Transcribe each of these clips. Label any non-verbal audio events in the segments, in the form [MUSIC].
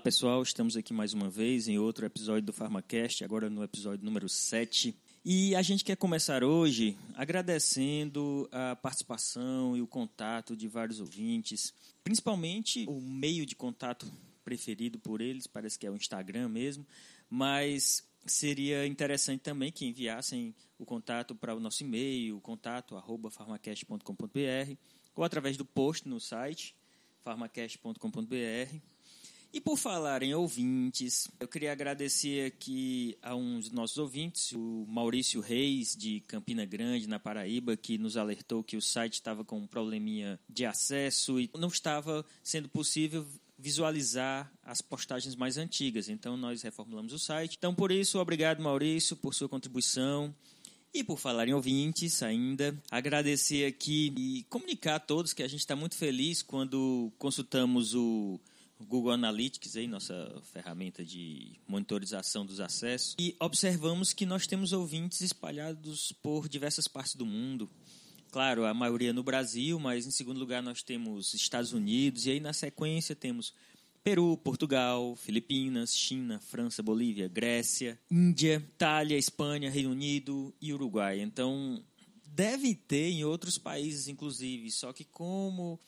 Olá pessoal, estamos aqui mais uma vez em outro episódio do PharmaCast, agora no episódio número 7. E a gente quer começar hoje agradecendo a participação e o contato de vários ouvintes, principalmente o meio de contato preferido por eles, parece que é o Instagram mesmo, mas seria interessante também que enviassem o contato para o nosso e-mail, contato@farmacast.com.br ou através do post no site farmacast.com.br. E por falar em ouvintes, eu queria agradecer aqui a uns dos nossos ouvintes, o Maurício Reis, de Campina Grande, na Paraíba, que nos alertou que o site estava com um probleminha de acesso e não estava sendo possível visualizar as postagens mais antigas. Então, nós reformulamos o site. Então, por isso, obrigado, Maurício, por sua contribuição. E por falar em ouvintes ainda, agradecer aqui e comunicar a todos que a gente está muito feliz quando consultamos o Google Analytics, aí, nossa ferramenta de monitorização dos acessos, e observamos que nós temos ouvintes espalhados por diversas partes do mundo. Claro, a maioria no Brasil, mas em segundo lugar nós temos Estados Unidos, e aí na sequência temos Peru, Portugal, Filipinas, China, França, Bolívia, Grécia, Índia, Itália, Espanha, Reino Unido e Uruguai. Então, deve ter em outros países, inclusive, só que como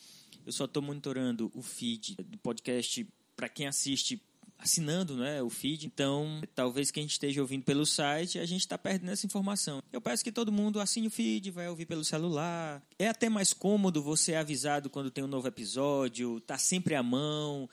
eu só estou monitorando o feed do podcast para quem assiste assinando né, o feed. Então, talvez quem esteja ouvindo pelo site, a gente está perdendo essa informação. Eu peço que todo mundo assine o feed, vai ouvir pelo celular. É até mais cômodo você avisado quando tem um novo episódio, tá sempre à mão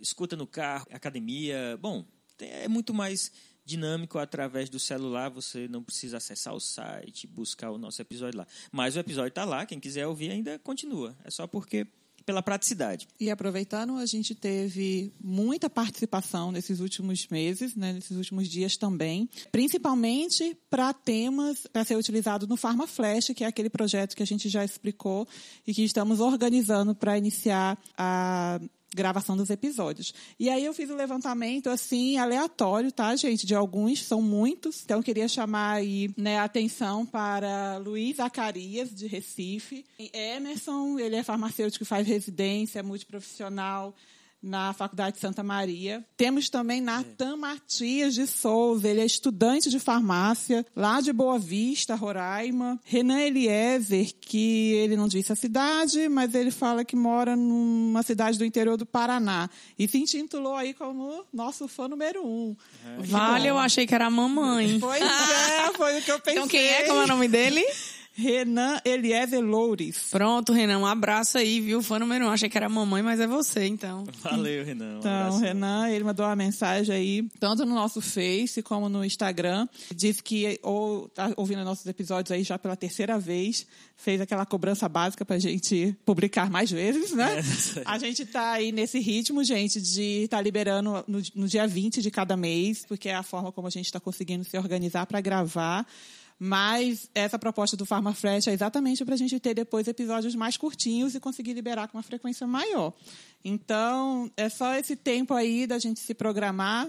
escuta no carro, academia. Bom, é muito mais dinâmico através do celular, você não precisa acessar o site, buscar o nosso episódio lá. Mas o episódio está lá, quem quiser ouvir ainda continua. É só porque pela praticidade. E aproveitando, a gente teve muita participação nesses últimos meses, né, nesses últimos dias também, principalmente para temas para ser utilizado no Pharma Flash, que é aquele projeto que a gente já explicou e que estamos organizando para iniciar a gravação dos episódios. E aí eu fiz o um levantamento assim aleatório, tá, gente, de alguns, são muitos. Então eu queria chamar aí, né, a atenção para Luiz Zacarias de Recife, Emerson, ele é farmacêutico, faz residência multiprofissional na Faculdade de Santa Maria. Temos também Natan Matias de Souza, ele é estudante de farmácia lá de Boa Vista, Roraima. Renan Eliezer, que ele não disse a cidade, mas ele fala que mora numa cidade do interior do Paraná. E se intitulou aí como nosso fã número um. É. Vale, eu achei que era a mamãe. Pois é, foi o que eu pensei. Então quem é? Como é o nome dele? Renan Eliezer Loures. Pronto, Renan, um abraço aí, viu? Fã número um. Achei que era mamãe, mas é você, então. Valeu, Renan. Um então, abraço. Renan, ele mandou uma mensagem aí, tanto no nosso Face como no Instagram. Disse que ou tá ouvindo nossos episódios aí já pela terceira vez. Fez aquela cobrança básica pra gente publicar mais vezes, né? É, a gente tá aí nesse ritmo, gente, de estar tá liberando no, no dia 20 de cada mês, porque é a forma como a gente está conseguindo se organizar para gravar. Mas essa proposta do PharmaFlash é exatamente para a gente ter depois episódios mais curtinhos e conseguir liberar com uma frequência maior. Então, é só esse tempo aí da gente se programar.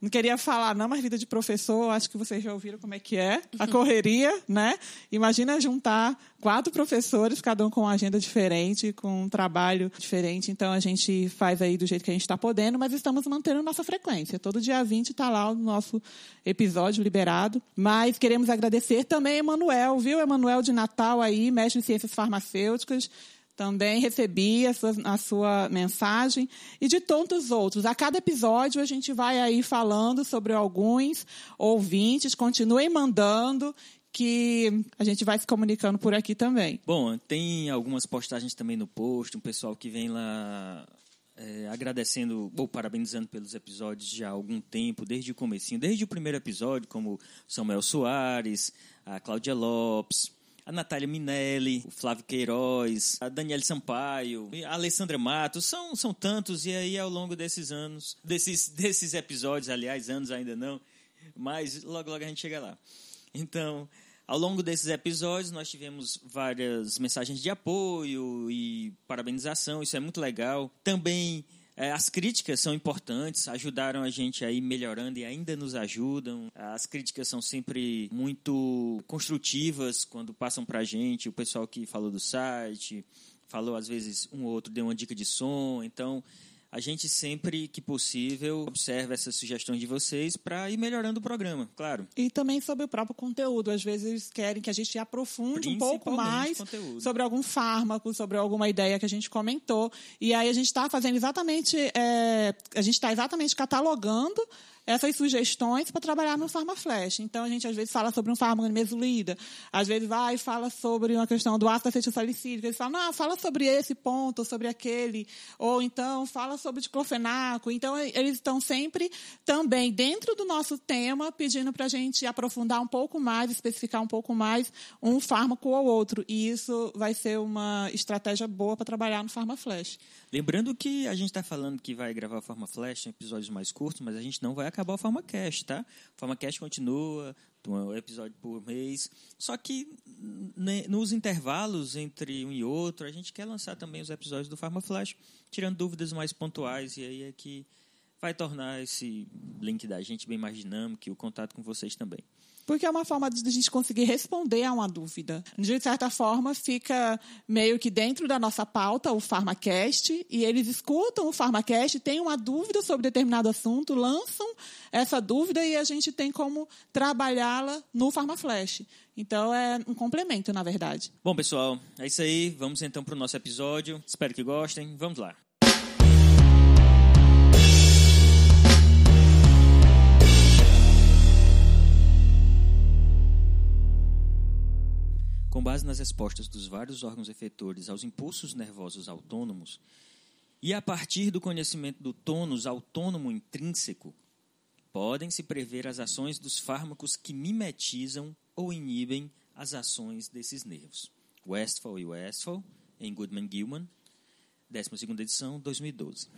Não queria falar, não, mas vida de professor, acho que vocês já ouviram como é que é, a correria, né? Imagina juntar quatro professores, cada um com uma agenda diferente, com um trabalho diferente. Então, a gente faz aí do jeito que a gente está podendo, mas estamos mantendo nossa frequência. Todo dia 20 está lá o nosso episódio liberado. Mas queremos agradecer também a Emanuel, viu? Emanuel de Natal aí, mestre em ciências farmacêuticas também recebi a sua, a sua, mensagem e de tantos outros. A cada episódio a gente vai aí falando sobre alguns ouvintes, continuem mandando que a gente vai se comunicando por aqui também. Bom, tem algumas postagens também no post, um pessoal que vem lá é, agradecendo ou parabenizando pelos episódios já há algum tempo, desde o comecinho, desde o primeiro episódio, como Samuel Soares, a Cláudia Lopes, a Natália Minelli, o Flávio Queiroz, a Daniela Sampaio, a Alessandra Matos, são, são tantos, e aí ao longo desses anos, desses, desses episódios, aliás, anos ainda não, mas logo logo a gente chega lá. Então, ao longo desses episódios, nós tivemos várias mensagens de apoio e parabenização, isso é muito legal. Também as críticas são importantes, ajudaram a gente a ir melhorando e ainda nos ajudam. As críticas são sempre muito construtivas quando passam para a gente. O pessoal que falou do site, falou às vezes um ou outro, deu uma dica de som. Então, a gente sempre que possível observa essas sugestões de vocês para ir melhorando o programa, claro. E também sobre o próprio conteúdo. Às vezes querem que a gente aprofunde um pouco mais conteúdo. sobre algum fármaco, sobre alguma ideia que a gente comentou. E aí a gente está fazendo exatamente, é, a gente está exatamente catalogando essas sugestões para trabalhar no PharmaFlash. Então, a gente às vezes fala sobre um fármaco mesolida, às vezes vai e fala sobre uma questão do ácido acetilsalicílico, eles falam, não, fala sobre esse ponto, sobre aquele, ou então fala sobre diclofenaco. Então, eles estão sempre também dentro do nosso tema, pedindo para a gente aprofundar um pouco mais, especificar um pouco mais um fármaco ou outro. E isso vai ser uma estratégia boa para trabalhar no PharmaFlash. Lembrando que a gente está falando que vai gravar o PharmaFlash em episódios mais curtos, mas a gente não vai acabar o PharmaCast, tá? O PharmaCast continua, um episódio por mês. Só que né, nos intervalos entre um e outro, a gente quer lançar também os episódios do PharmaFlash, tirando dúvidas mais pontuais, e aí é que vai tornar esse link da gente bem mais dinâmico e o contato com vocês também porque é uma forma de a gente conseguir responder a uma dúvida. De certa forma, fica meio que dentro da nossa pauta o PharmaCast, e eles escutam o PharmaCast, têm uma dúvida sobre determinado assunto, lançam essa dúvida e a gente tem como trabalhá-la no PharmaFlash. Então é um complemento, na verdade. Bom, pessoal, é isso aí. Vamos então para o nosso episódio. Espero que gostem. Vamos lá. Com base nas respostas dos vários órgãos efetores aos impulsos nervosos autônomos, e a partir do conhecimento do tônus autônomo intrínseco, podem-se prever as ações dos fármacos que mimetizam ou inibem as ações desses nervos. Westphal e Westphal, em Goodman-Gilman, 12ª edição, 2012.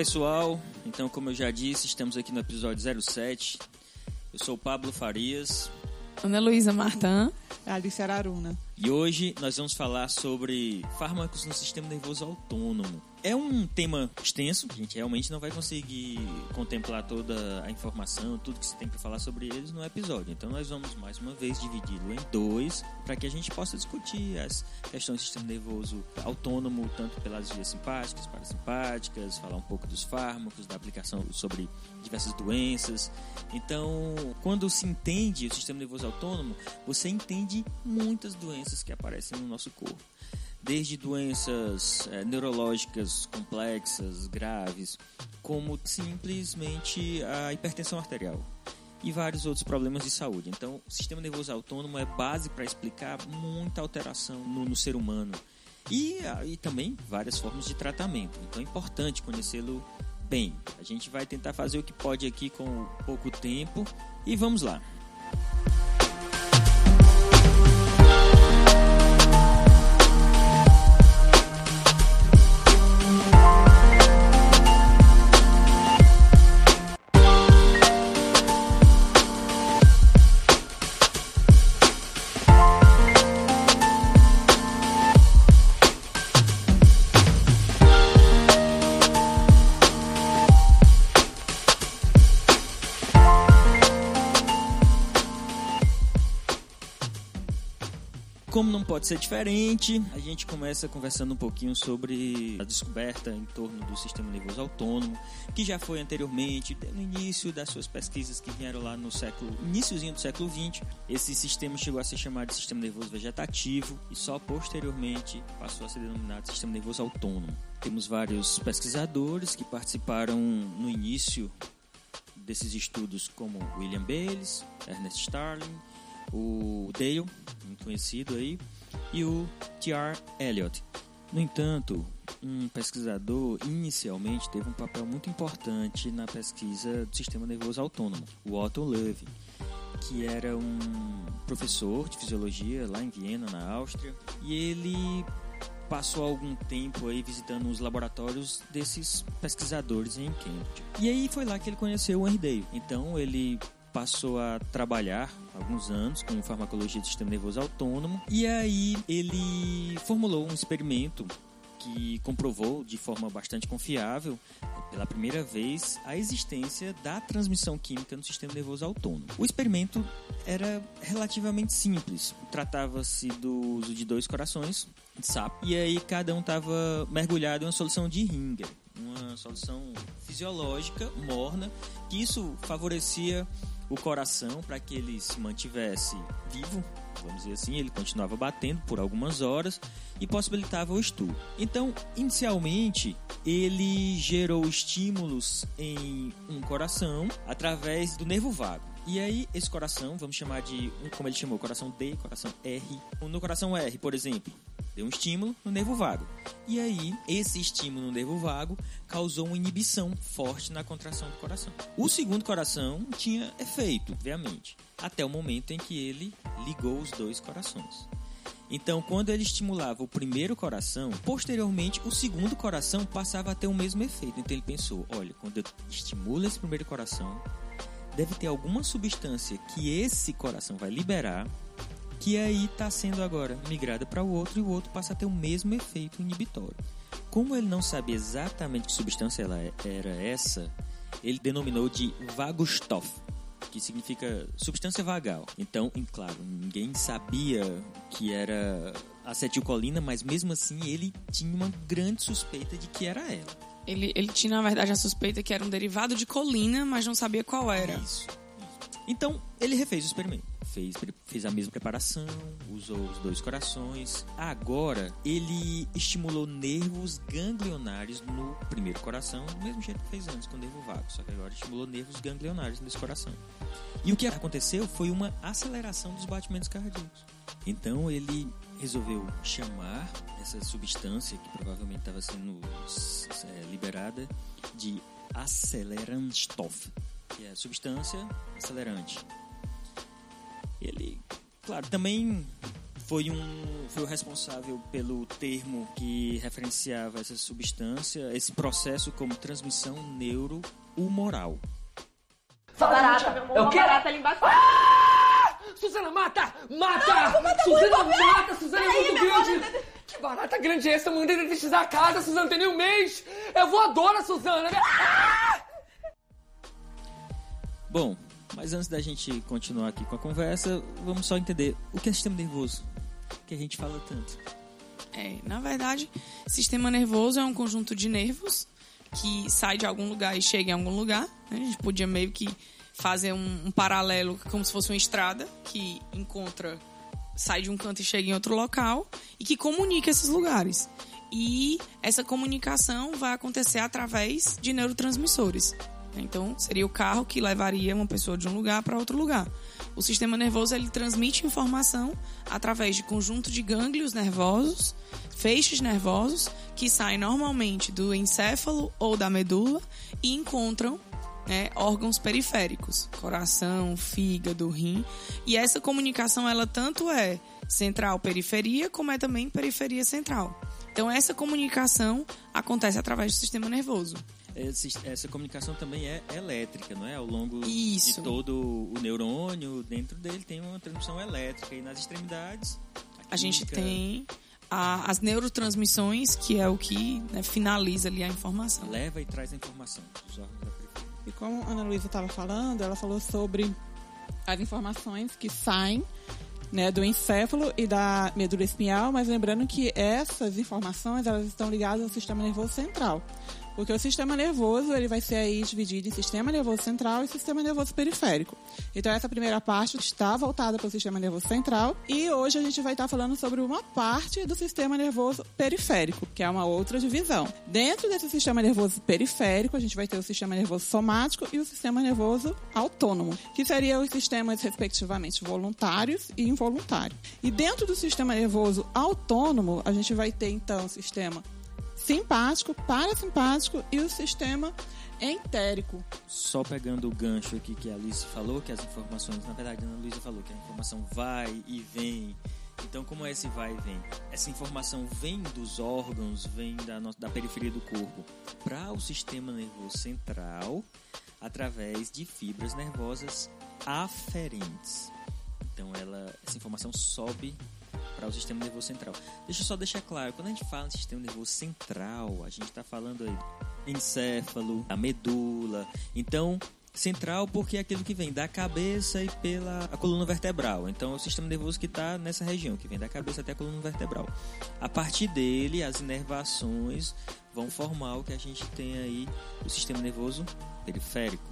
Pessoal, então como eu já disse, estamos aqui no episódio 07. Eu sou o Pablo Farias. Ana Luísa Martã. Alice Araruna. E hoje nós vamos falar sobre fármacos no sistema nervoso autônomo. É um tema extenso, a gente realmente não vai conseguir contemplar toda a informação, tudo que se tem para falar sobre eles no episódio. Então nós vamos mais uma vez dividi-lo em dois para que a gente possa discutir as questões do sistema nervoso autônomo, tanto pelas vias simpáticas, parasimpáticas, falar um pouco dos fármacos, da aplicação sobre diversas doenças. Então, quando se entende o sistema nervoso autônomo, você entende muitas doenças que aparecem no nosso corpo desde doenças é, neurológicas complexas, graves, como simplesmente a hipertensão arterial e vários outros problemas de saúde. Então, o sistema nervoso autônomo é base para explicar muita alteração no, no ser humano e, e também várias formas de tratamento. Então, é importante conhecê-lo bem. A gente vai tentar fazer o que pode aqui com pouco tempo e vamos lá. Não pode ser diferente, a gente começa conversando um pouquinho sobre a descoberta em torno do sistema nervoso autônomo, que já foi anteriormente, no início das suas pesquisas que vieram lá no século, iníciozinho do século 20, esse sistema chegou a ser chamado de sistema nervoso vegetativo e só posteriormente passou a ser denominado sistema nervoso autônomo. Temos vários pesquisadores que participaram no início desses estudos, como William Bayes, Ernest Starling, o Dale, muito conhecido aí, e o T.R. Eliot. No entanto, um pesquisador inicialmente teve um papel muito importante na pesquisa do sistema nervoso autônomo, o Otto Loewi, que era um professor de fisiologia lá em Viena, na Áustria, e ele passou algum tempo aí visitando os laboratórios desses pesquisadores em Cambridge. E aí foi lá que ele conheceu o Henry Dale. Então ele passou a trabalhar alguns anos com farmacologia do sistema nervoso autônomo e aí ele formulou um experimento que comprovou de forma bastante confiável, pela primeira vez, a existência da transmissão química no sistema nervoso autônomo. O experimento era relativamente simples. Tratava-se do uso de dois corações de sapo e aí cada um estava mergulhado em uma solução de Ringer, uma solução fisiológica morna, que isso favorecia o coração para que ele se mantivesse vivo, vamos dizer assim, ele continuava batendo por algumas horas e possibilitava o estudo. Então, inicialmente, ele gerou estímulos em um coração através do nervo vago. E aí, esse coração, vamos chamar de, como ele chamou, coração D, coração R. No coração R, por exemplo, deu um estímulo no nervo vago. E aí, esse estímulo no nervo vago causou uma inibição forte na contração do coração. O segundo coração tinha efeito, obviamente, até o momento em que ele ligou os dois corações. Então, quando ele estimulava o primeiro coração, posteriormente o segundo coração passava a ter o mesmo efeito. Então ele pensou: olha, quando eu estimulo esse primeiro coração, deve ter alguma substância que esse coração vai liberar que aí está sendo agora migrada para o outro e o outro passa a ter o mesmo efeito inibitório. Como ele não sabia exatamente que substância ela era essa, ele denominou de vagostoff, que significa substância vagal. Então, claro, ninguém sabia que era acetilcolina, mas mesmo assim ele tinha uma grande suspeita de que era ela. Ele, ele tinha, na verdade, a suspeita que era um derivado de colina, mas não sabia qual era. Isso. Então, ele refez o experimento. Fez, fez a mesma preparação, usou os dois corações. Agora, ele estimulou nervos ganglionares no primeiro coração, do mesmo jeito que fez antes com o nervo vago, só que agora estimulou nervos ganglionares nesse coração. E o que aconteceu foi uma aceleração dos batimentos cardíacos. Então, ele resolveu chamar essa substância que provavelmente estava sendo é, liberada de acelerantstoff que é substância acelerante. Ele, claro, também foi um foi o responsável pelo termo que referenciava essa substância, esse processo como transmissão neurohumoral. Barata, é o quê? Barata ali embaixo. Ah! Suzana, mata! Mata! Ah, Suzana, mata! Suzana é muito grande! Que barata grande é essa? Mandei detetizar a casa, Suzana, tem nem um mês! É voadora, Suzana! Ah! Bom, mas antes da gente continuar aqui com a conversa, vamos só entender o que é sistema nervoso, que a gente fala tanto. É, na verdade, sistema nervoso é um conjunto de nervos que sai de algum lugar e chega em algum lugar. Né? A gente podia meio que fazer um, um, paralelo como se fosse uma estrada que encontra, sai de um canto e chega em outro local e que comunica esses lugares. E essa comunicação vai acontecer através de neurotransmissores. Então, seria o carro que levaria uma pessoa de um lugar para outro lugar. O sistema nervoso ele transmite informação através de conjunto de gânglios nervosos, feixes nervosos, que saem normalmente do encéfalo ou da medula e encontram né, órgãos periféricos, coração, fígado, rim. E essa comunicação ela tanto é central-periferia, como é também periferia-central. Então, essa comunicação acontece através do sistema nervoso essa comunicação também é elétrica, não é? Ao longo Isso. de todo o neurônio, dentro dele tem uma transmissão elétrica e nas extremidades a, a gente tem a, as neurotransmissões, que é o que né, finaliza ali a informação. Leva e traz a informação dos órgãos da E como a Ana Luísa estava falando, ela falou sobre as informações que saem né, do encéfalo e da medula espinhal, mas lembrando que essas informações elas estão ligadas ao sistema nervoso central. Porque o sistema nervoso ele vai ser aí dividido em sistema nervoso central e sistema nervoso periférico. Então essa primeira parte está voltada para o sistema nervoso central e hoje a gente vai estar falando sobre uma parte do sistema nervoso periférico, que é uma outra divisão. Dentro desse sistema nervoso periférico, a gente vai ter o sistema nervoso somático e o sistema nervoso autônomo, que seriam os sistemas respectivamente voluntários e involuntários. E dentro do sistema nervoso autônomo, a gente vai ter então o sistema simpático, parasimpático e o sistema entérico. Só pegando o gancho aqui que a Alice falou, que as informações, na verdade, a Luísa falou que a informação vai e vem Então, como é esse vai e vem? Essa informação vem dos órgãos, vem da, da periferia do corpo para o sistema nervoso central através de fibras nervosas aferentes. Então, ela, essa informação sobe para o sistema nervoso central. Deixa eu só deixar claro, quando a gente fala em sistema nervoso central, a gente está falando aí encéfalo, a medula. Então, central porque é aquilo que vem da cabeça e pela coluna vertebral. Então, é o sistema nervoso que está nessa região, que vem da cabeça até a coluna vertebral. A partir dele, as inervações vão formar o que a gente tem aí, o sistema nervoso periférico,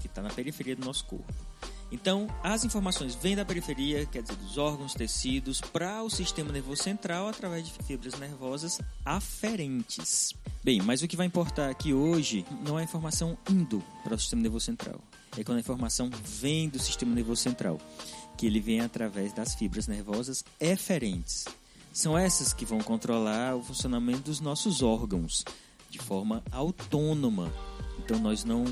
que está na periferia do nosso corpo. Então, as informações vêm da periferia, quer dizer, dos órgãos, tecidos, para o sistema nervoso central através de fibras nervosas aferentes. Bem, mas o que vai importar aqui hoje não é a informação indo para o sistema nervoso central, é quando a informação vem do sistema nervoso central, que ele vem através das fibras nervosas eferentes. São essas que vão controlar o funcionamento dos nossos órgãos de forma autônoma. Então, nós não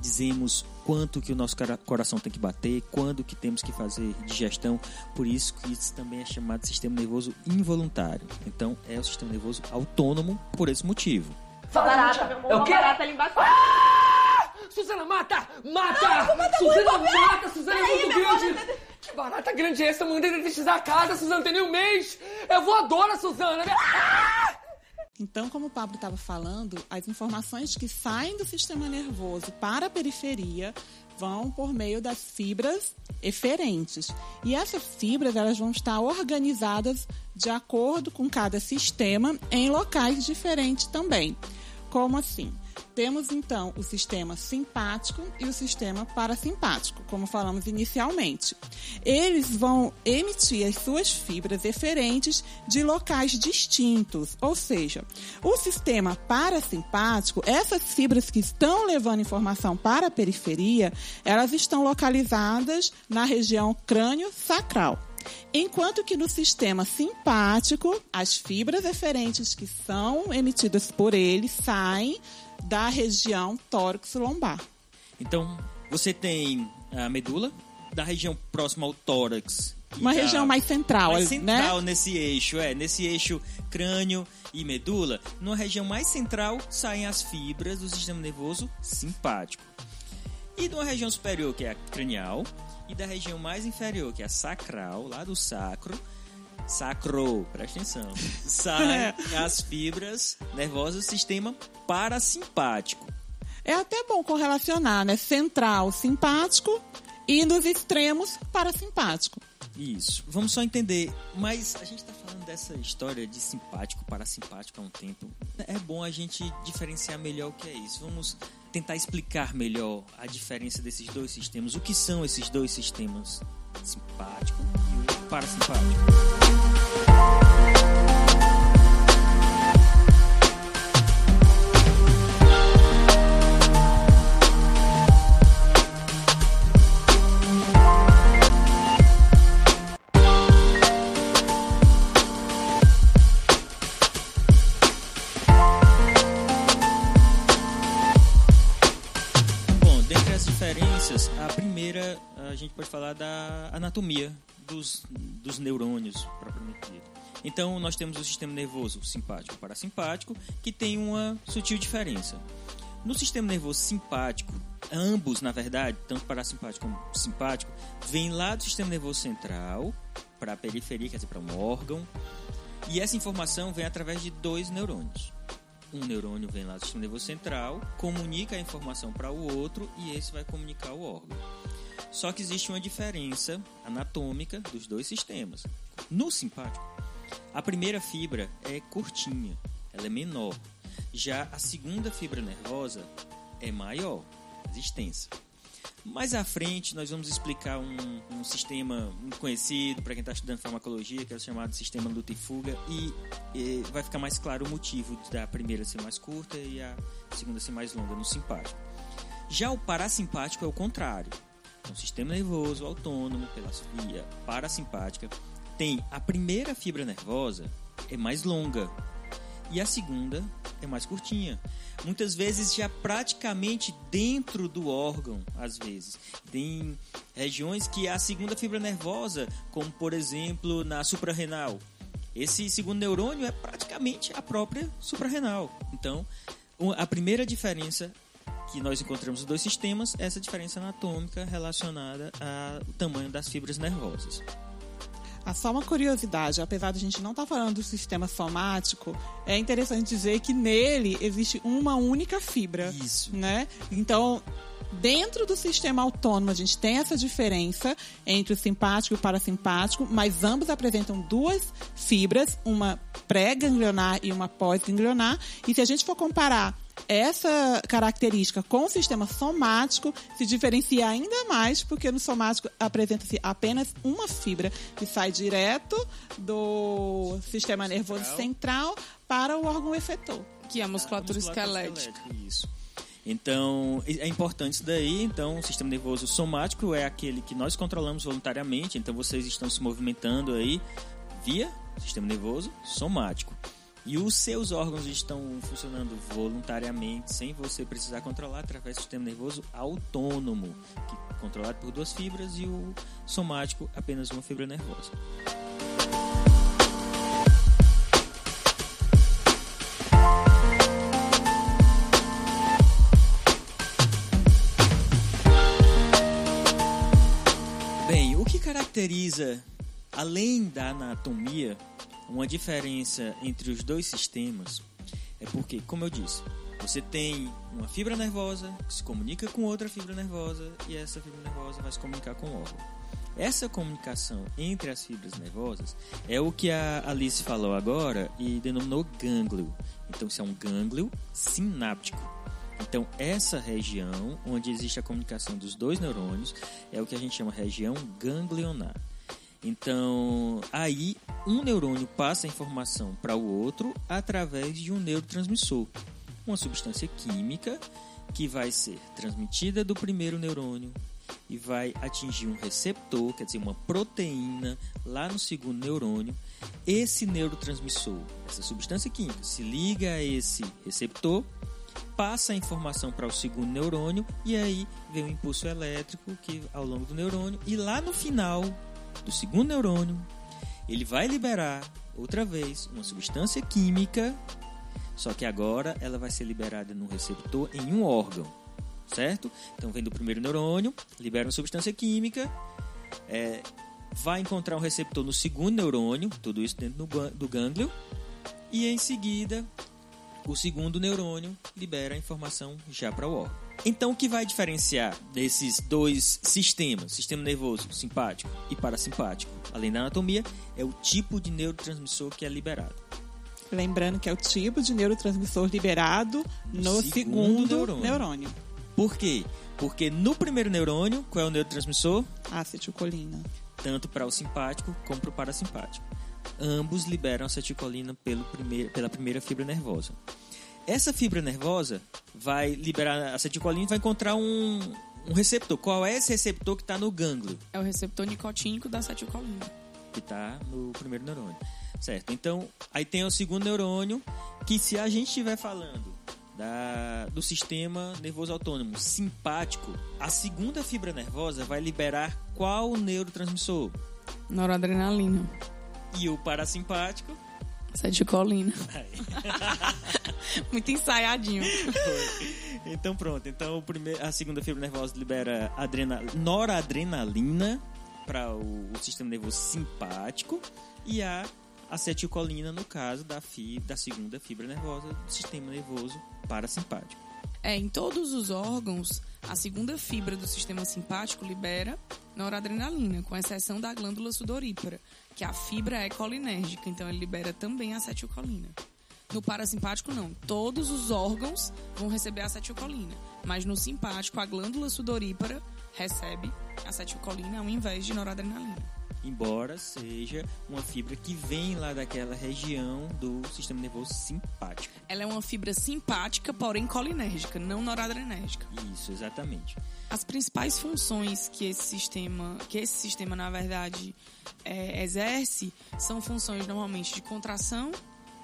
dizemos quanto que o nosso coração tem que bater, quando que temos que fazer digestão. Por isso que isso também é chamado de sistema nervoso involuntário. Então é o sistema nervoso autônomo por esse motivo. Barata, meu amor, é o quê? barata ali embaixo. Ah! Suzana, mata! Mata! Não, Suzana, mata! Suzana é muito grande! Que barata grande é essa? Mandei detetizar a casa, Suzana, tem nem um mês! É voadora, Suzana! Ah! Então, como o Pablo estava falando, as informações que saem do sistema nervoso para a periferia vão por meio das fibras eferentes. E essas fibras elas vão estar organizadas de acordo com cada sistema em locais diferentes também. Como assim? Temos então o sistema simpático e o sistema parasimpático, como falamos inicialmente. Eles vão emitir as suas fibras eferentes de locais distintos, ou seja, o sistema parasimpático, essas fibras que estão levando informação para a periferia, elas estão localizadas na região crânio-sacral. Enquanto que no sistema simpático, as fibras eferentes que são emitidas por ele saem da região tórax-lombar. Então, você tem a medula, da região próxima ao tórax. Uma da... região mais central, mais central né? nesse eixo, é, nesse eixo crânio e medula. Numa região mais central saem as fibras do sistema nervoso simpático. E de uma região superior, que é a cranial, e da região mais inferior, que é a sacral, lá do sacro, sacro, presta atenção, [LAUGHS] saem as fibras nervosas do sistema parasimpático. É até bom correlacionar, né? Central, simpático e nos extremos, parasimpático. Isso. Vamos só entender. Mas a gente está falando dessa história de simpático, parasimpático há um tempo. É bom a gente diferenciar melhor o que é isso. Vamos tentar explicar melhor a diferença desses dois sistemas. O que são esses dois sistemas? Simpático e o parasimpático. gente pode falar da anatomia dos, dos neurônios propriamente dito. Então, nós temos o sistema nervoso simpático e parasimpático, que tem uma sutil diferença. No sistema nervoso simpático, ambos, na verdade, tanto parasimpático como simpático, vêm lá do sistema nervoso central para a periferia, quer dizer, para um órgão, e essa informação vem através de dois neurônios. Um neurônio vem lá do sistema nervoso central, comunica a informação para o outro e esse vai comunicar ao órgão. Só que existe uma diferença anatômica dos dois sistemas. No simpático, a primeira fibra é curtinha, ela é menor. Já a segunda fibra nervosa é maior, mais extensa. Mais à frente, nós vamos explicar um, um sistema muito conhecido para quem está estudando farmacologia, que é o chamado sistema luta e fuga, e, e, vai ficar mais claro o motivo da primeira ser mais curta e a segunda ser mais longa no simpático. Já o parasimpático é o contrário. O sistema nervoso autônomo, pela via parasimpática, tem a primeira fibra nervosa é mais longa e a segunda é mais curtinha. Muitas vezes já praticamente dentro do órgão, às vezes. Tem regiões que a segunda fibra nervosa, como por exemplo na suprarrenal, esse segundo neurônio é praticamente a própria suprarrenal. Então, a primeira diferença que nós encontramos nos dois sistemas essa diferença anatômica relacionada ao tamanho das fibras nervosas. Ah, só uma curiosidade, apesar de a gente não estar tá falando do sistema somático, é interessante dizer que nele existe uma única fibra. Isso. Né? Então, dentro do sistema autônomo, a gente tem essa diferença entre o simpático e o parasimpático, mas ambos apresentam duas fibras, uma pré-ganglionar e uma pós-ganglionar. E se a gente for comparar essa característica com o sistema somático se diferencia ainda mais, porque no somático apresenta-se apenas uma fibra que sai direto do sistema nervoso central para o órgão efetor. Que é a musculatura, a musculatura esquelética. esquelética. Isso. Então, é importante isso daí. Então, o sistema nervoso somático é aquele que nós controlamos voluntariamente. Então, vocês estão se movimentando aí via sistema nervoso somático. E os seus órgãos estão funcionando voluntariamente, sem você precisar controlar, através do sistema nervoso autônomo, que é controlado por duas fibras, e o somático, apenas uma fibra nervosa. Bem, o que caracteriza, além da anatomia, uma diferença entre os dois sistemas é porque, como eu disse, você tem uma fibra nervosa que se comunica com outra fibra nervosa e essa fibra nervosa vai se comunicar com o órgão. Essa comunicação entre as fibras nervosas é o que a Alice falou agora e denominou gânglio. Então, isso é um gânglio sináptico. Então, essa região onde existe a comunicação dos dois neurônios é o que a gente chama região ganglionar. Então, aí um neurônio passa a informação para o outro através de um neurotransmissor, uma substância química que vai ser transmitida do primeiro neurônio e vai atingir um receptor, quer dizer, uma proteína lá no segundo neurônio. Esse neurotransmissor, essa substância química, se liga a esse receptor, passa a informação para o segundo neurônio e aí vem o impulso elétrico que ao longo do neurônio e lá no final do segundo neurônio, ele vai liberar outra vez uma substância química, só que agora ela vai ser liberada no receptor em um órgão, certo? Então vem do primeiro neurônio, libera uma substância química, é, vai encontrar um receptor no segundo neurônio, tudo isso dentro do, gânglio, e em seguida o segundo neurônio libera a informação já para o órgão. Então, o que vai diferenciar desses dois sistemas, sistema nervoso simpático e parasimpático, além da anatomia, é o tipo de neurotransmissor que é liberado. Lembrando que é o tipo de neurotransmissor liberado no, segundo, segundo neurônio. neurônio. Por quê? Porque no primeiro neurônio, qual é o neurotransmissor? Acetilcolina. Tanto para o simpático como para o parasimpático. Ambos liberam acetilcolina pelo pela primeira fibra nervosa. Essa fibra nervosa vai liberar acetilcolina e vai encontrar um, um receptor. Qual é esse receptor que está no gânglio? É o receptor nicotínico da acetilcolina. Que está no primeiro neurônio. Certo. Então, aí tem o segundo neurônio, que se a gente estiver falando da, do sistema nervoso autônomo simpático, a segunda fibra nervosa vai liberar qual neurotransmissor? Noradrenalina. E o parasimpático? Acetilcolina. [LAUGHS] [LAUGHS] Muito ensaiadinho. Então pronto. Então o primeiro, a segunda fibra nervosa libera adrena, noradrenalina para o, o, sistema nervoso simpático e a acetilcolina no caso da, fibra, da segunda fibra nervosa do sistema nervoso parasimpático. É, em todos os órgãos, a segunda fibra do sistema simpático libera noradrenalina, com exceção da glândula sudorípara, que a fibra é colinérgica, então ele libera também acetilcolina. No parasimpático, não. Todos os órgãos vão receber acetilcolina. Mas no simpático, a glândula sudorípara recebe acetilcolina ao invés de noradrenalina. Embora seja uma fibra que vem lá daquela região do sistema nervoso simpático. Ela é uma fibra simpática, porém colinérgica, não noradrenérgica. Isso, exatamente. As principais funções que esse sistema, que esse sistema na verdade é, exerce, são funções normalmente de contração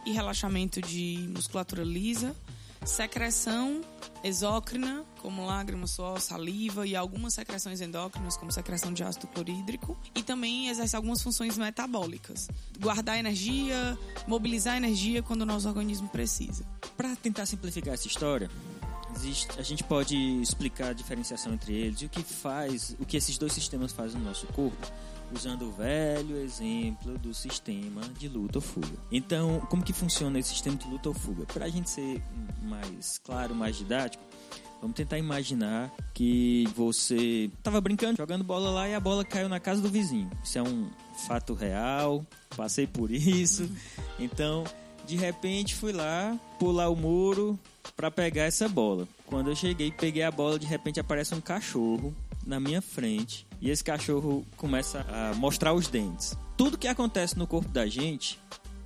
e relaxamento de musculatura lisa, secreção exócrina, como lágrimas, suor, saliva e algumas secreções endócrinas, como secreção de ácido clorídrico, e também exerce algumas funções metabólicas. Guardar energia, mobilizar energia quando o nosso organismo precisa. Para tentar simplificar essa história, existe, a gente pode explicar a diferenciação entre eles e o que faz, o que esses dois sistemas fazem no nosso corpo usando o velho exemplo do sistema de luta ou fuga. Então, como que funciona esse sistema de luta ou fuga? Para a gente ser mais claro, mais didático, vamos tentar imaginar que você estava brincando, jogando bola lá e a bola caiu na casa do vizinho. Isso é um fato real, passei por isso. Então, de repente, fui lá pular o muro para pegar essa bola. Quando eu cheguei, peguei a bola, de repente aparece um cachorro na minha frente e esse cachorro começa a mostrar os dentes. Tudo que acontece no corpo da gente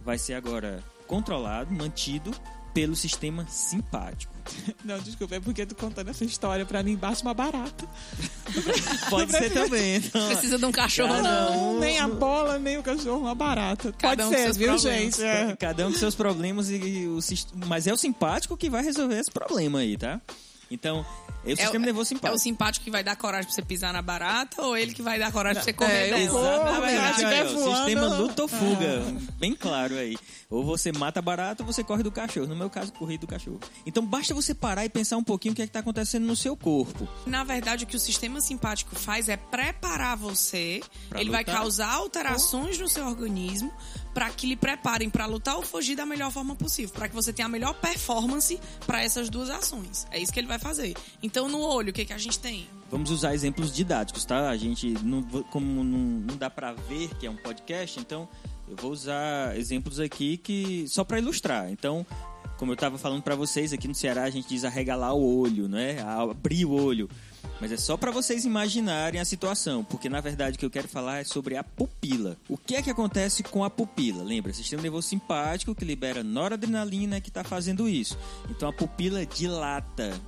vai ser agora controlado, mantido pelo sistema simpático. [LAUGHS] Não, desculpa, é porque tu contando essa história pra mim bate uma barata. [LAUGHS] Pode ser também. [LAUGHS] Então, Precisa de um cachorro, não. um- nem a bola, nem o cachorro, uma barata. Cada Pode um ser, seus viu, problemas. gente? É. Cada um com seus problemas e o sis- mas é o simpático que vai resolver esse problema aí, tá? Então, é o sistema nervoso É o simpático. simpático que vai dar coragem pra você pisar na barata ou ele que vai dar coragem pra você correr É, dela? na verdade, aí, ó, voando- sistema luta ou fuga, bem claro aí. Ou você mata barato ou você corre do cachorro. No meu caso, corri do cachorro. Então basta você parar e pensar um pouquinho o que é que está acontecendo no seu corpo. Na verdade, o que o sistema simpático faz é preparar você. Pra ele vai lutar. causar alterações no seu organismo para que lhe preparem para lutar ou fugir da melhor forma possível, para que você tenha a melhor performance para essas duas ações. É isso que ele vai fazer. Então, no olho, o que, que a gente tem? Vamos usar exemplos didáticos, tá? A gente, não, como não, não dá pra ver que é um podcast, então eu vou usar exemplos aqui que só para ilustrar. Então, como eu estava falando para vocês, aqui no Ceará a gente diz arregalar o olho, né? Abrir o olho. Mas é só para vocês imaginarem a situação, porque na verdade o que eu quero falar é sobre a pupila. O que é que acontece com a pupila? Lembra, sistema nervoso simpático que libera noradrenalina que está fazendo isso. Então a pupila dilata.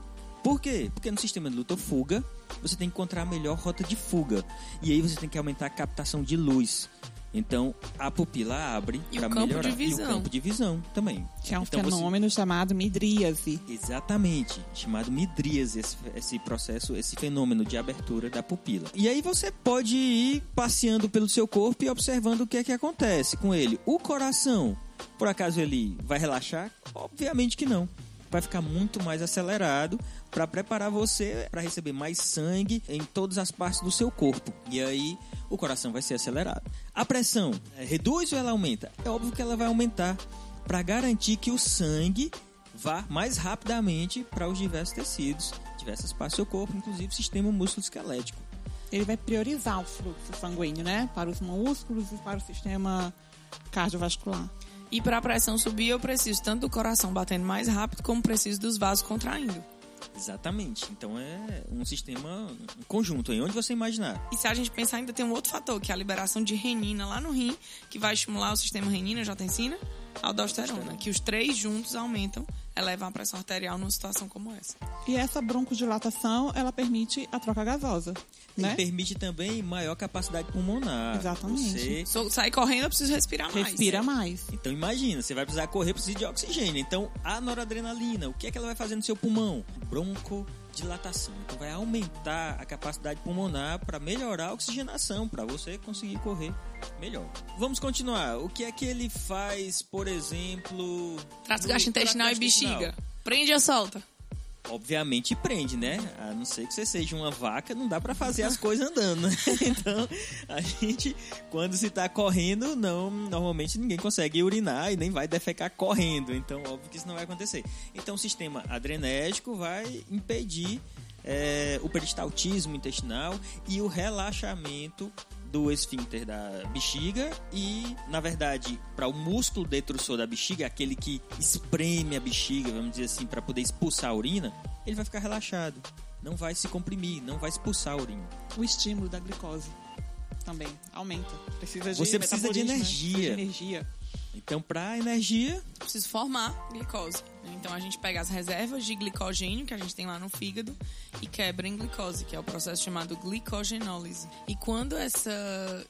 Por quê? Porque no sistema de luta fuga, você tem que encontrar a melhor rota de fuga. E aí você tem que aumentar a captação de luz. Então a pupila abre E o para campo de melhorar. E o visão. campo de visão também. Que é um Então, você- fenômeno chamado midríase. Exatamente, chamado midríase, esse, esse processo, esse fenômeno de abertura da pupila. E aí você pode ir passeando pelo seu corpo e observando o que é que acontece com ele. O coração, por acaso ele vai relaxar? Obviamente que não. Vai ficar muito mais acelerado para preparar você para receber mais sangue em todas as partes do seu corpo. E aí o coração vai ser acelerado. A pressão eh, reduz ou ela aumenta? É óbvio que ela vai aumentar para garantir que o sangue vá mais rapidamente para os diversos tecidos, diversas partes do seu corpo, inclusive o sistema músculo-esquelético. Ele vai priorizar o fluxo sanguíneo, né? Para os músculos e para o sistema cardiovascular. E para a pressão subir, eu preciso tanto do coração batendo mais rápido, como preciso dos vasos contraindo. Exatamente. Então é um sistema um conjunto, aí onde você imaginar. E se a gente pensar, ainda tem um outro fator, que é a liberação de renina lá no rim, que vai estimular o sistema renina, angiotensina, aldosterona, que os três juntos aumentam, elevam a pressão arterial numa situação como essa. E essa broncodilatação, ela permite a troca gasosa, E né? permite também maior capacidade pulmonar. Exatamente. Você Se eu sair correndo, eu preciso respirar mais. Respira mais. Então imagina, você vai precisar correr, precisa de oxigênio. Então a noradrenalina, o que é que ela vai fazer no seu pulmão? Broncodilatação. Então vai aumentar a capacidade pulmonar para melhorar a oxigenação, para você conseguir correr melhor. Vamos continuar. O que é que ele faz, por exemplo, Trato gastrointestinal e bexiga. Prende ou solta? Obviamente prende, né? A não ser que você seja uma vaca, não dá pra fazer as coisas andando, né? [LAUGHS] Então, a gente, quando se tá correndo, não, normalmente ninguém consegue urinar e nem vai defecar correndo. Então, óbvio que isso não vai acontecer. Então, o sistema adrenérgico vai impedir é, o peristaltismo intestinal e o relaxamento do esfíncter da bexiga e, na verdade, para o músculo detrusor da bexiga, aquele que espreme a bexiga, vamos dizer assim, para poder expulsar a urina, ele vai ficar relaxado. Não vai se comprimir, não vai expulsar a urina. O estímulo da glicose também aumenta. Precisa de Você precisa de né? energia. Precisa de energia. Então, para energia, Preciso formar glicose. Então a gente pega as reservas de glicogênio que a gente tem lá no fígado e quebra em glicose, que é o processo chamado glicogenólise. E quando essa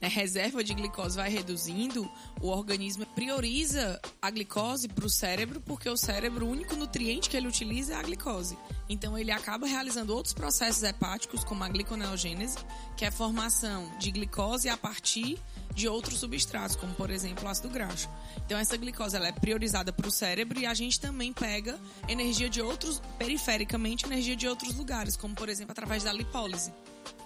né, reserva de glicose vai reduzindo, o organismo prioriza a glicose para o cérebro, porque o cérebro, o único nutriente que ele utiliza é a glicose. Então ele acaba realizando outros processos hepáticos, como a gliconeogênese, que é a formação de glicose a partir de outros substratos, como por exemplo o ácido graxo. Então essa glicose ela é priorizada para o cérebro e a gente também pega energia de outros, perifericamente, energia de outros lugares, como por exemplo através da lipólise.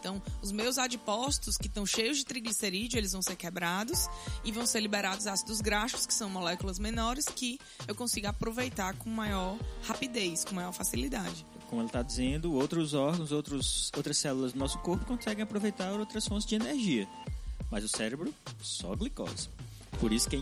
Então, os meus adipócitos que estão cheios de triglicerídeo, eles vão ser quebrados e vão ser liberados ácidos graxos, que são moléculas menores, que eu consigo aproveitar com maior rapidez, com maior facilidade. Como ela está dizendo, outros órgãos, outros, outras células do nosso corpo conseguem aproveitar outras fontes de energia. Mas o cérebro, só glicose. Por isso que é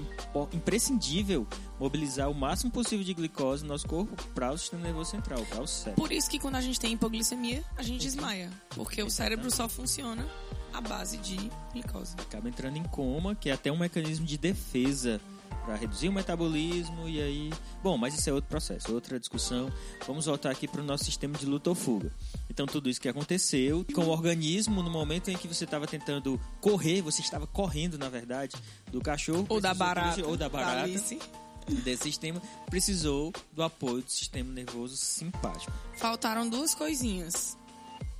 imprescindível mobilizar o máximo possível de glicose no nosso corpo para o sistema nervoso central, para o cérebro. Por isso que quando a gente tem hipoglicemia, a gente desmaia. Porque o cérebro só funciona à base de glicose. Acaba entrando em coma, que é até um mecanismo de defesa para reduzir o metabolismo e aí. Bom, mas isso é outro processo, outra discussão. Vamos voltar aqui para o nosso sistema de luta ou fuga. Então, tudo isso que aconteceu com o organismo no momento em que você estava tentando correr, você estava correndo, na verdade, do cachorro. Ou da barata. Ou da barata. desse sistema, precisou do apoio do sistema nervoso simpático. Faltaram duas coisinhas.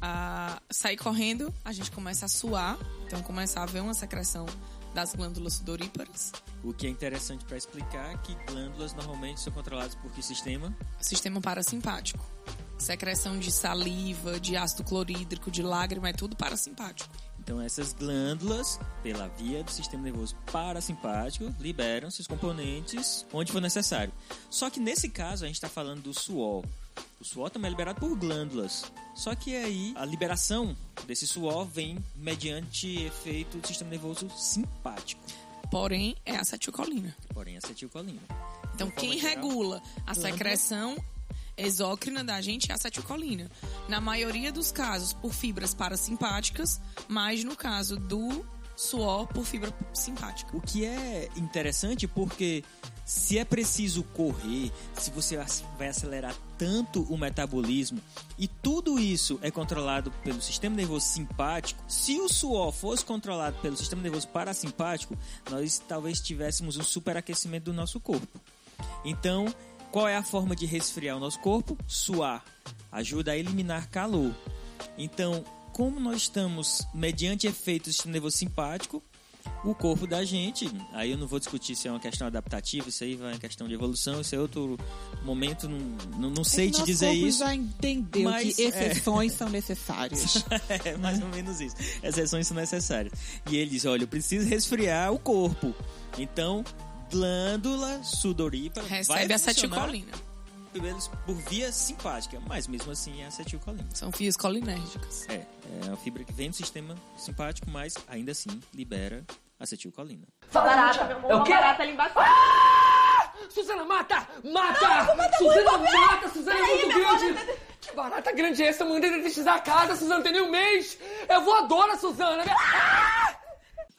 A sair correndo, a gente começa a suar, então começa a haver uma secreção das glândulas sudoríparas. O que é interessante para explicar é que glândulas normalmente são controladas por que sistema? Sistema parasimpático. Secreção de saliva, de ácido clorídrico, de lágrima, é tudo parasimpático. Então essas glândulas, pela via do sistema nervoso parasimpático, liberam seus componentes onde for necessário. Só que nesse caso a gente está falando do suor. O suor também é liberado por glândulas. Só que aí a liberação desse suor vem mediante efeito do sistema nervoso simpático. Porém, é acetilcolina. Porém, é acetilcolina. Então, quem geral, regula a secreção exócrina da gente é a acetilcolina. Na maioria dos casos, por fibras parasimpáticas, mas no caso do suor, por fibra simpática. O que é interessante porque se é preciso correr, se você vai acelerar tanto o metabolismo e tudo isso é controlado pelo sistema nervoso simpático, se o suor fosse controlado pelo sistema nervoso parasimpático, nós talvez tivéssemos um superaquecimento do nosso corpo. Então, qual é a forma de resfriar o nosso corpo? Suar. Ajuda a eliminar calor. Então, como nós estamos mediante efeitos do sistema nervoso simpático, o corpo da gente, aí eu não vou discutir se é uma questão adaptativa, isso aí vai uma questão de evolução, isso é outro momento, não, não, não sei é te dizer isso. já entendeu mas, que exceções é... são necessárias. [LAUGHS] é mais ou menos isso. Exceções são necessárias. E ele diz, olha, eu preciso resfriar o corpo. Então, glândula sudorípara recebe vai acetilcolina. Por via simpática, mas mesmo assim é acetilcolina. São fios colinérgicas. É, é uma fibra que vem do sistema simpático, mas ainda assim libera acetilcolina. Barata, meu amor. É o quê? Barata ali embaixo. Ah! Suzana, mata! Mata! Não, mata Suzana, muito, mata! Suzana é muito grande! Que barata grande é essa? Mandei detetizar a casa, Suzana, tem nem um mês! É voadora, Suzana! Ah!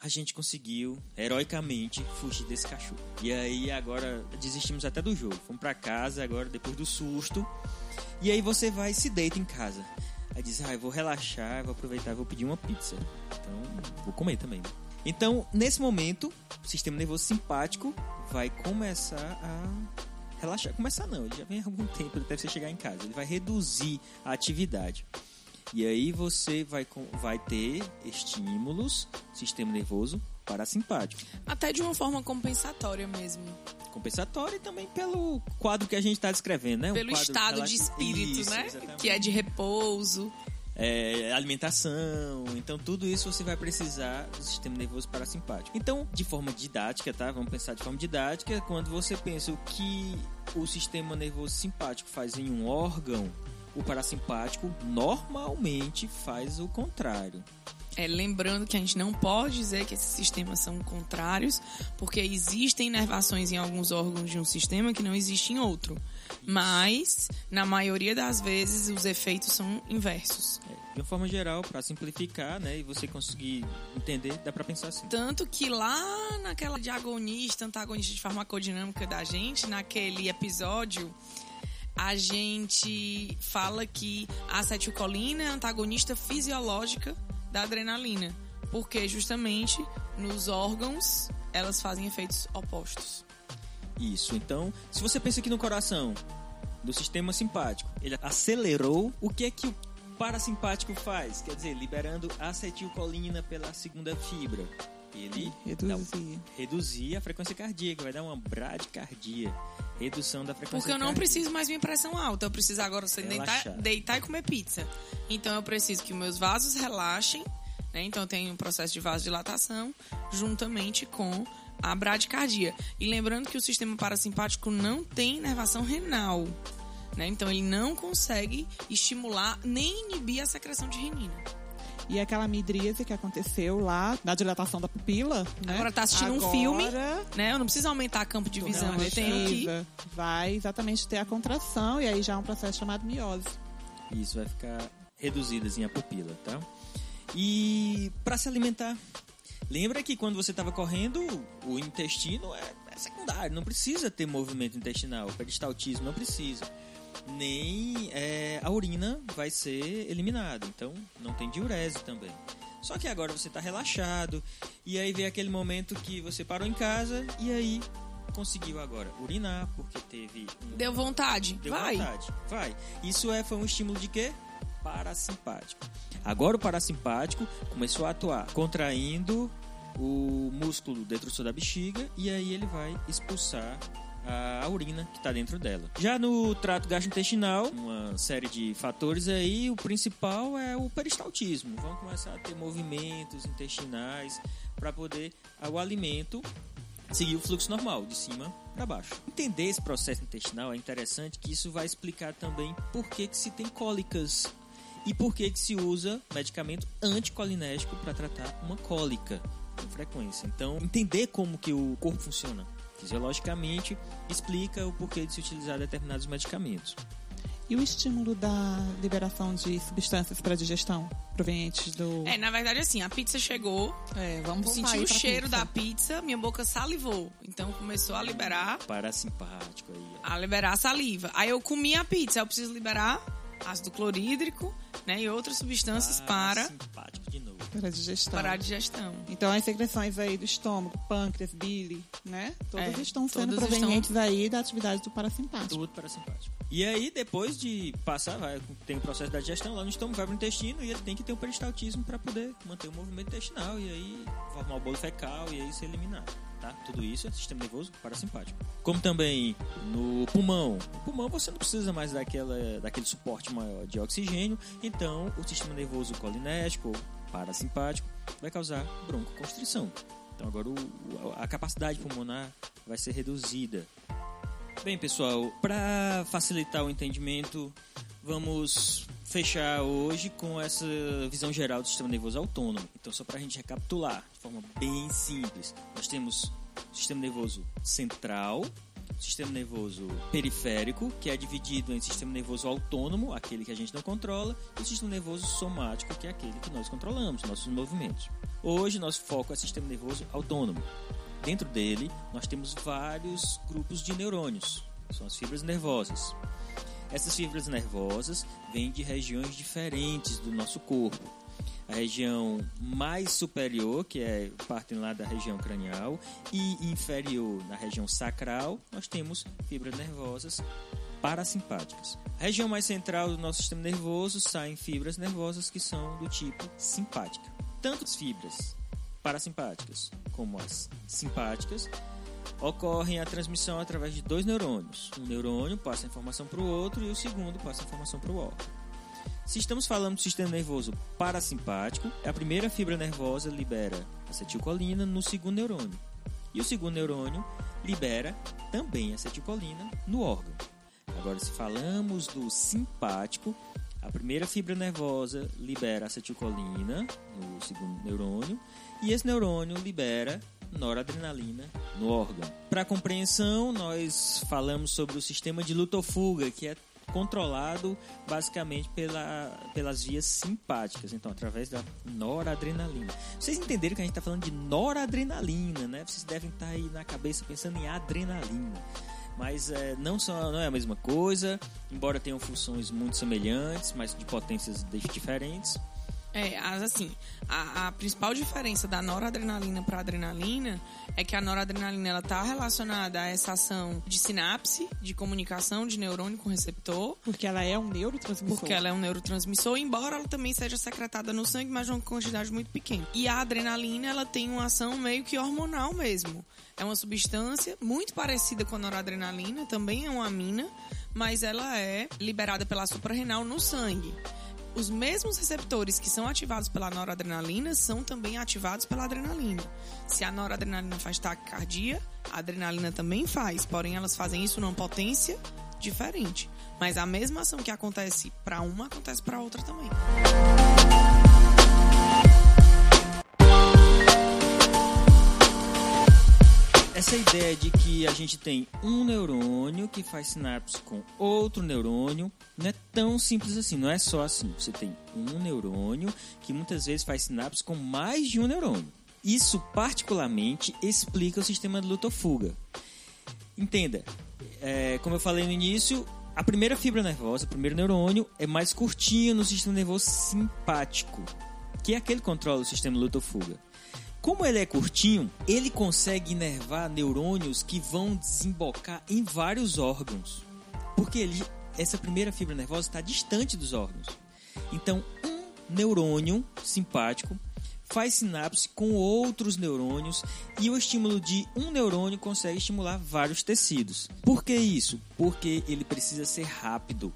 A gente conseguiu heroicamente fugir desse cachorro. E aí agora desistimos até do jogo. Fomos para casa agora depois do susto. E aí você vai e se deita em casa. Aí diz: "Ah, eu vou relaxar, vou aproveitar, vou pedir uma pizza". Então, vou comer também. Então, nesse momento, o sistema nervoso simpático vai começar a relaxar. Começar não, ele já vem há algum tempo até você chegar em casa. Ele vai reduzir a atividade. E aí você vai, vai ter estímulos, sistema nervoso parasimpático. Até de uma forma compensatória mesmo. Compensatória e também pelo quadro que a gente está descrevendo, né? Pelo estado de espírito, isso, né? Exatamente. Que é de repouso. É, alimentação, então tudo isso você vai precisar do sistema nervoso parasimpático. Então, de forma didática, tá? Vamos pensar de forma didática, quando você pensa o que o sistema nervoso simpático faz em um órgão, o parasimpático normalmente faz o contrário. É, lembrando que a gente não pode dizer que esses sistemas são contrários, porque existem inervações em alguns órgãos de um sistema que não existem em outro. Mas, na maioria das vezes, os efeitos são inversos. É, de uma forma geral, para simplificar, né, e você conseguir entender, dá para pensar assim. Tanto que lá naquela diagonista, antagonista de farmacodinâmica da gente, naquele episódio, a gente fala que a acetilcolina é antagonista fisiológica da adrenalina, porque justamente nos órgãos, elas fazem efeitos opostos. Isso. Então, se você pensa aqui no coração do sistema simpático, ele acelerou, o que é que o parasimpático faz? Quer dizer, liberando acetilcolina pela segunda fibra. Ele Reduzir. reduzir a frequência cardíaca, vai dar uma bradicardia. Redução da frequência Porque eu não preciso mais minha pressão alta. Eu preciso agora você deitar, deitar e comer pizza. Então eu preciso que os meus vasos relaxem. Né? Então eu tenho um processo de vasodilatação juntamente com a bradicardia. E lembrando que o sistema parasimpático não tem inervação renal. Né? Então ele não consegue estimular nem inibir a secreção de renina. E aquela midríase que aconteceu lá, na dilatação da pupila, né? Agora tá assistindo um Agora, filme, né? Eu não preciso aumentar campo de visão. Eu tenho que. Vai exatamente ter a contração e aí já é um processo chamado miose. Isso vai ficar reduzidazinha a pupila, tá? E para se alimentar, lembra que quando você estava correndo, o intestino é, é secundário, não precisa ter movimento intestinal, peristaltismo não precisa. Nem é, a urina vai ser eliminada, então não tem diurese também. Só que agora você está relaxado e aí vem aquele momento que você parou em casa e aí conseguiu agora urinar porque teve um Deu vontade. Deu Vai. vontade. Vai. Isso é, foi um estímulo de quê? Parasimpático. Agora o parasimpático começou a atuar contraindo o músculo detrusor da bexiga e aí ele vai expulsar a urina que está dentro dela. Já no trato gastrointestinal, uma série de fatores aí, o principal é o peristaltismo. Vão começar a ter movimentos intestinais para poder o alimento seguir o fluxo normal, de cima para baixo. Entender esse processo intestinal é interessante, que isso vai explicar também por que, que se tem cólicas e por que, que se usa medicamento anticolinérgico para tratar uma cólica com frequência. Então, entender como que o corpo funciona fisiologicamente explica o porquê de se utilizar determinados medicamentos. E o estímulo da liberação de substâncias para digestão provenientes do. É, na verdade, assim, a pizza chegou, É, vamos eu voltar senti aí o cheiro pizza. da pizza, minha boca salivou. Então começou a liberar, Parasimpático aí. a liberar a saliva. Aí eu comi a pizza, eu preciso liberar ácido clorídrico, né, e outras substâncias para Parasimpático de novo. Para a digestão. para a digestão. Então as secreções aí do estômago, pâncreas, bile, né? Todas É, estão sendo todas provenientes aí da atividade do parasimpático. Tudo parasimpático. E aí, depois de passar, vai, tem o processo da digestão lá no estômago, vai pro intestino e ele tem que ter o peristaltismo para poder manter o movimento intestinal e aí formar o bolo fecal e aí ser eliminado. Tá? Tudo isso é sistema nervoso parasimpático. Como também no pulmão. No pulmão você não precisa mais daquela, daquele suporte maior de oxigênio, então o sistema nervoso colinérgico ou parasimpático vai causar broncoconstrição. Então agora o- a capacidade pulmonar vai ser reduzida. Bem, pessoal, para facilitar o entendimento, vamos fechar hoje com essa visão geral do sistema nervoso autônomo. Então, só para a gente recapitular de forma bem simples, nós temos sistema nervoso central, sistema nervoso periférico, que é dividido em sistema nervoso autônomo, aquele que a gente não controla, e o sistema nervoso somático, que é aquele que nós controlamos, nossos movimentos. Hoje, nosso foco é sistema nervoso autônomo. Dentro dele, nós temos vários grupos de neurônios, são as fibras nervosas. Essas fibras nervosas vêm de regiões diferentes do nosso corpo. A região mais superior, que é partem lá da região cranial, e inferior, na região sacral, nós temos fibras nervosas parasimpáticas. A região mais central do nosso sistema nervoso saem fibras nervosas que são do tipo simpática. Tanto as fibras parasimpáticas como as simpáticas ocorrem a transmissão através de dois neurônios. Um neurônio passa a informação para o outro e o segundo passa a informação para o órgão. Se estamos falando do sistema nervoso parasimpático, a primeira fibra nervosa libera acetilcolina no segundo neurônio. E o segundo neurônio libera também acetilcolina no órgão. Agora, se falamos do simpático, a primeira fibra nervosa libera acetilcolina no segundo neurônio e esse neurônio libera noradrenalina no órgão. Para compreensão, nós falamos sobre o sistema de luta ou fuga, que é controlado basicamente pela, pelas vias simpáticas, então através da noradrenalina. Vocês entenderam que a gente está falando de noradrenalina, né? Vocês devem estar aí na cabeça pensando em adrenalina. Mas é, não, são, não é a mesma coisa, embora tenham funções muito semelhantes, mas de potências diferentes. É, assim, a, a principal diferença da noradrenalina para adrenalina é que a noradrenalina ela está relacionada a essa ação de sinapse, de comunicação de neurônio com receptor. Porque ela é um neurotransmissor. Porque ela é um neurotransmissor, embora ela também seja secretada no sangue, mas uma quantidade muito pequena. E a adrenalina, ela tem uma ação meio que hormonal mesmo. É uma substância muito parecida com a noradrenalina, também é uma amina, mas ela é liberada pela suprarrenal no sangue os mesmos receptores que são ativados pela noradrenalina são também ativados pela adrenalina. Se a noradrenalina faz taquicardia, a adrenalina também faz, porém elas fazem isso numa potência diferente. Mas a mesma ação que acontece para uma acontece para outra também. Essa ideia de que a gente tem um neurônio que faz sinapse com outro neurônio não é tão simples assim, não é só assim. Você tem um neurônio que muitas vezes faz sinapse com mais de um neurônio. Isso particularmente explica o sistema de luta-fuga. Entenda, é, como eu falei no início, a primeira fibra nervosa, o primeiro neurônio, é mais curtinho no sistema nervoso simpático, que é aquele que controla o sistema luta-fuga. Como ele é curtinho, ele consegue inervar neurônios que vão desembocar em vários órgãos. Porque ele, essa primeira fibra nervosa está distante dos órgãos. Então, um neurônio simpático faz sinapse com outros neurônios e o estímulo de um neurônio consegue estimular vários tecidos. Por que isso? Porque ele precisa ser rápido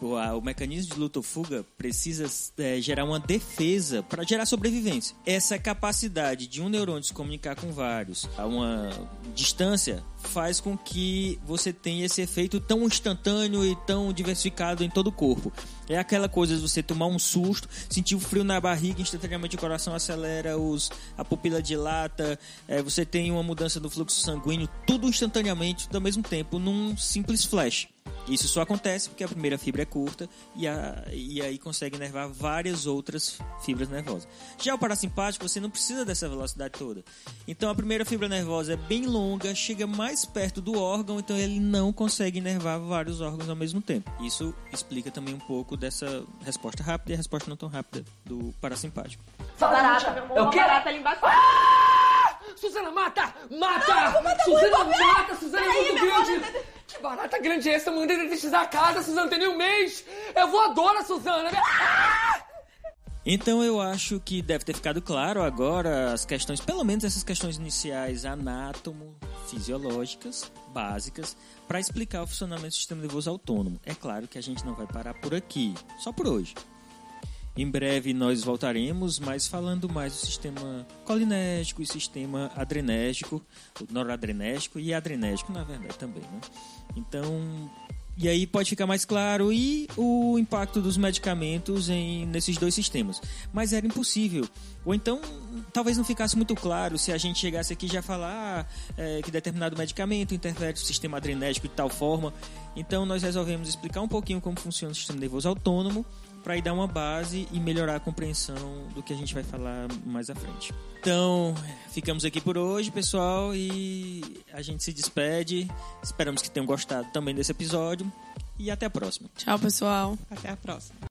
o, mecanismo de luta ou fuga precisa é, gerar uma defesa para gerar sobrevivência. Essa capacidade de um neurônio se comunicar com vários a uma distância faz com que você tenha esse efeito tão instantâneo e tão diversificado em todo o corpo. É aquela coisa de você tomar um susto, sentir o frio na barriga, instantaneamente o coração acelera, os, a pupila dilata, é, você tem uma mudança do fluxo sanguíneo, tudo instantaneamente, ao mesmo tempo, num simples flash. Isso só acontece porque a primeira fibra é curta e, a, e aí consegue nervar várias outras fibras nervosas. Já o parasimpático, você não precisa dessa velocidade toda. Então a primeira fibra nervosa é bem longa, chega mais perto do órgão, então ele não consegue nervar vários órgãos ao mesmo tempo. Isso explica também um pouco dessa resposta rápida e a resposta não tão rápida do parasimpático. Barata, meu amor, é o quê? barata ali embaixo. Ah! Suzana, mata! Mata! Não, Suzana, mata! Suzana é muito grande! Que barata grande é essa? Mandei detetizar a casa, Suzana, tem nem um mês! É voadora, Suzana! Ah! Então eu acho que deve ter ficado claro agora as questões, pelo menos essas questões iniciais anátomo, fisiológicas, básicas, para explicar o funcionamento do sistema nervoso autônomo. É claro que a gente não vai parar por aqui, só por hoje. Em breve nós voltaremos, mas falando mais do sistema colinérgico e sistema adrenérgico, noradrenérgico e adrenérgico, na verdade, também. Né? Então, e aí pode ficar mais claro e o impacto dos medicamentos em, nesses dois sistemas. Mas era impossível. Ou então, talvez não ficasse muito claro se a gente chegasse aqui já falar é, que determinado medicamento interfere no sistema adrenérgico de tal forma. Então, nós resolvemos explicar um pouquinho como funciona o sistema nervoso autônomo para ir dar uma base e melhorar a compreensão do que a gente vai falar mais à frente. Então, ficamos aqui por hoje, pessoal, e a gente se despede. Esperamos que tenham gostado também desse episódio e até a próxima. Tchau, pessoal. Até a próxima.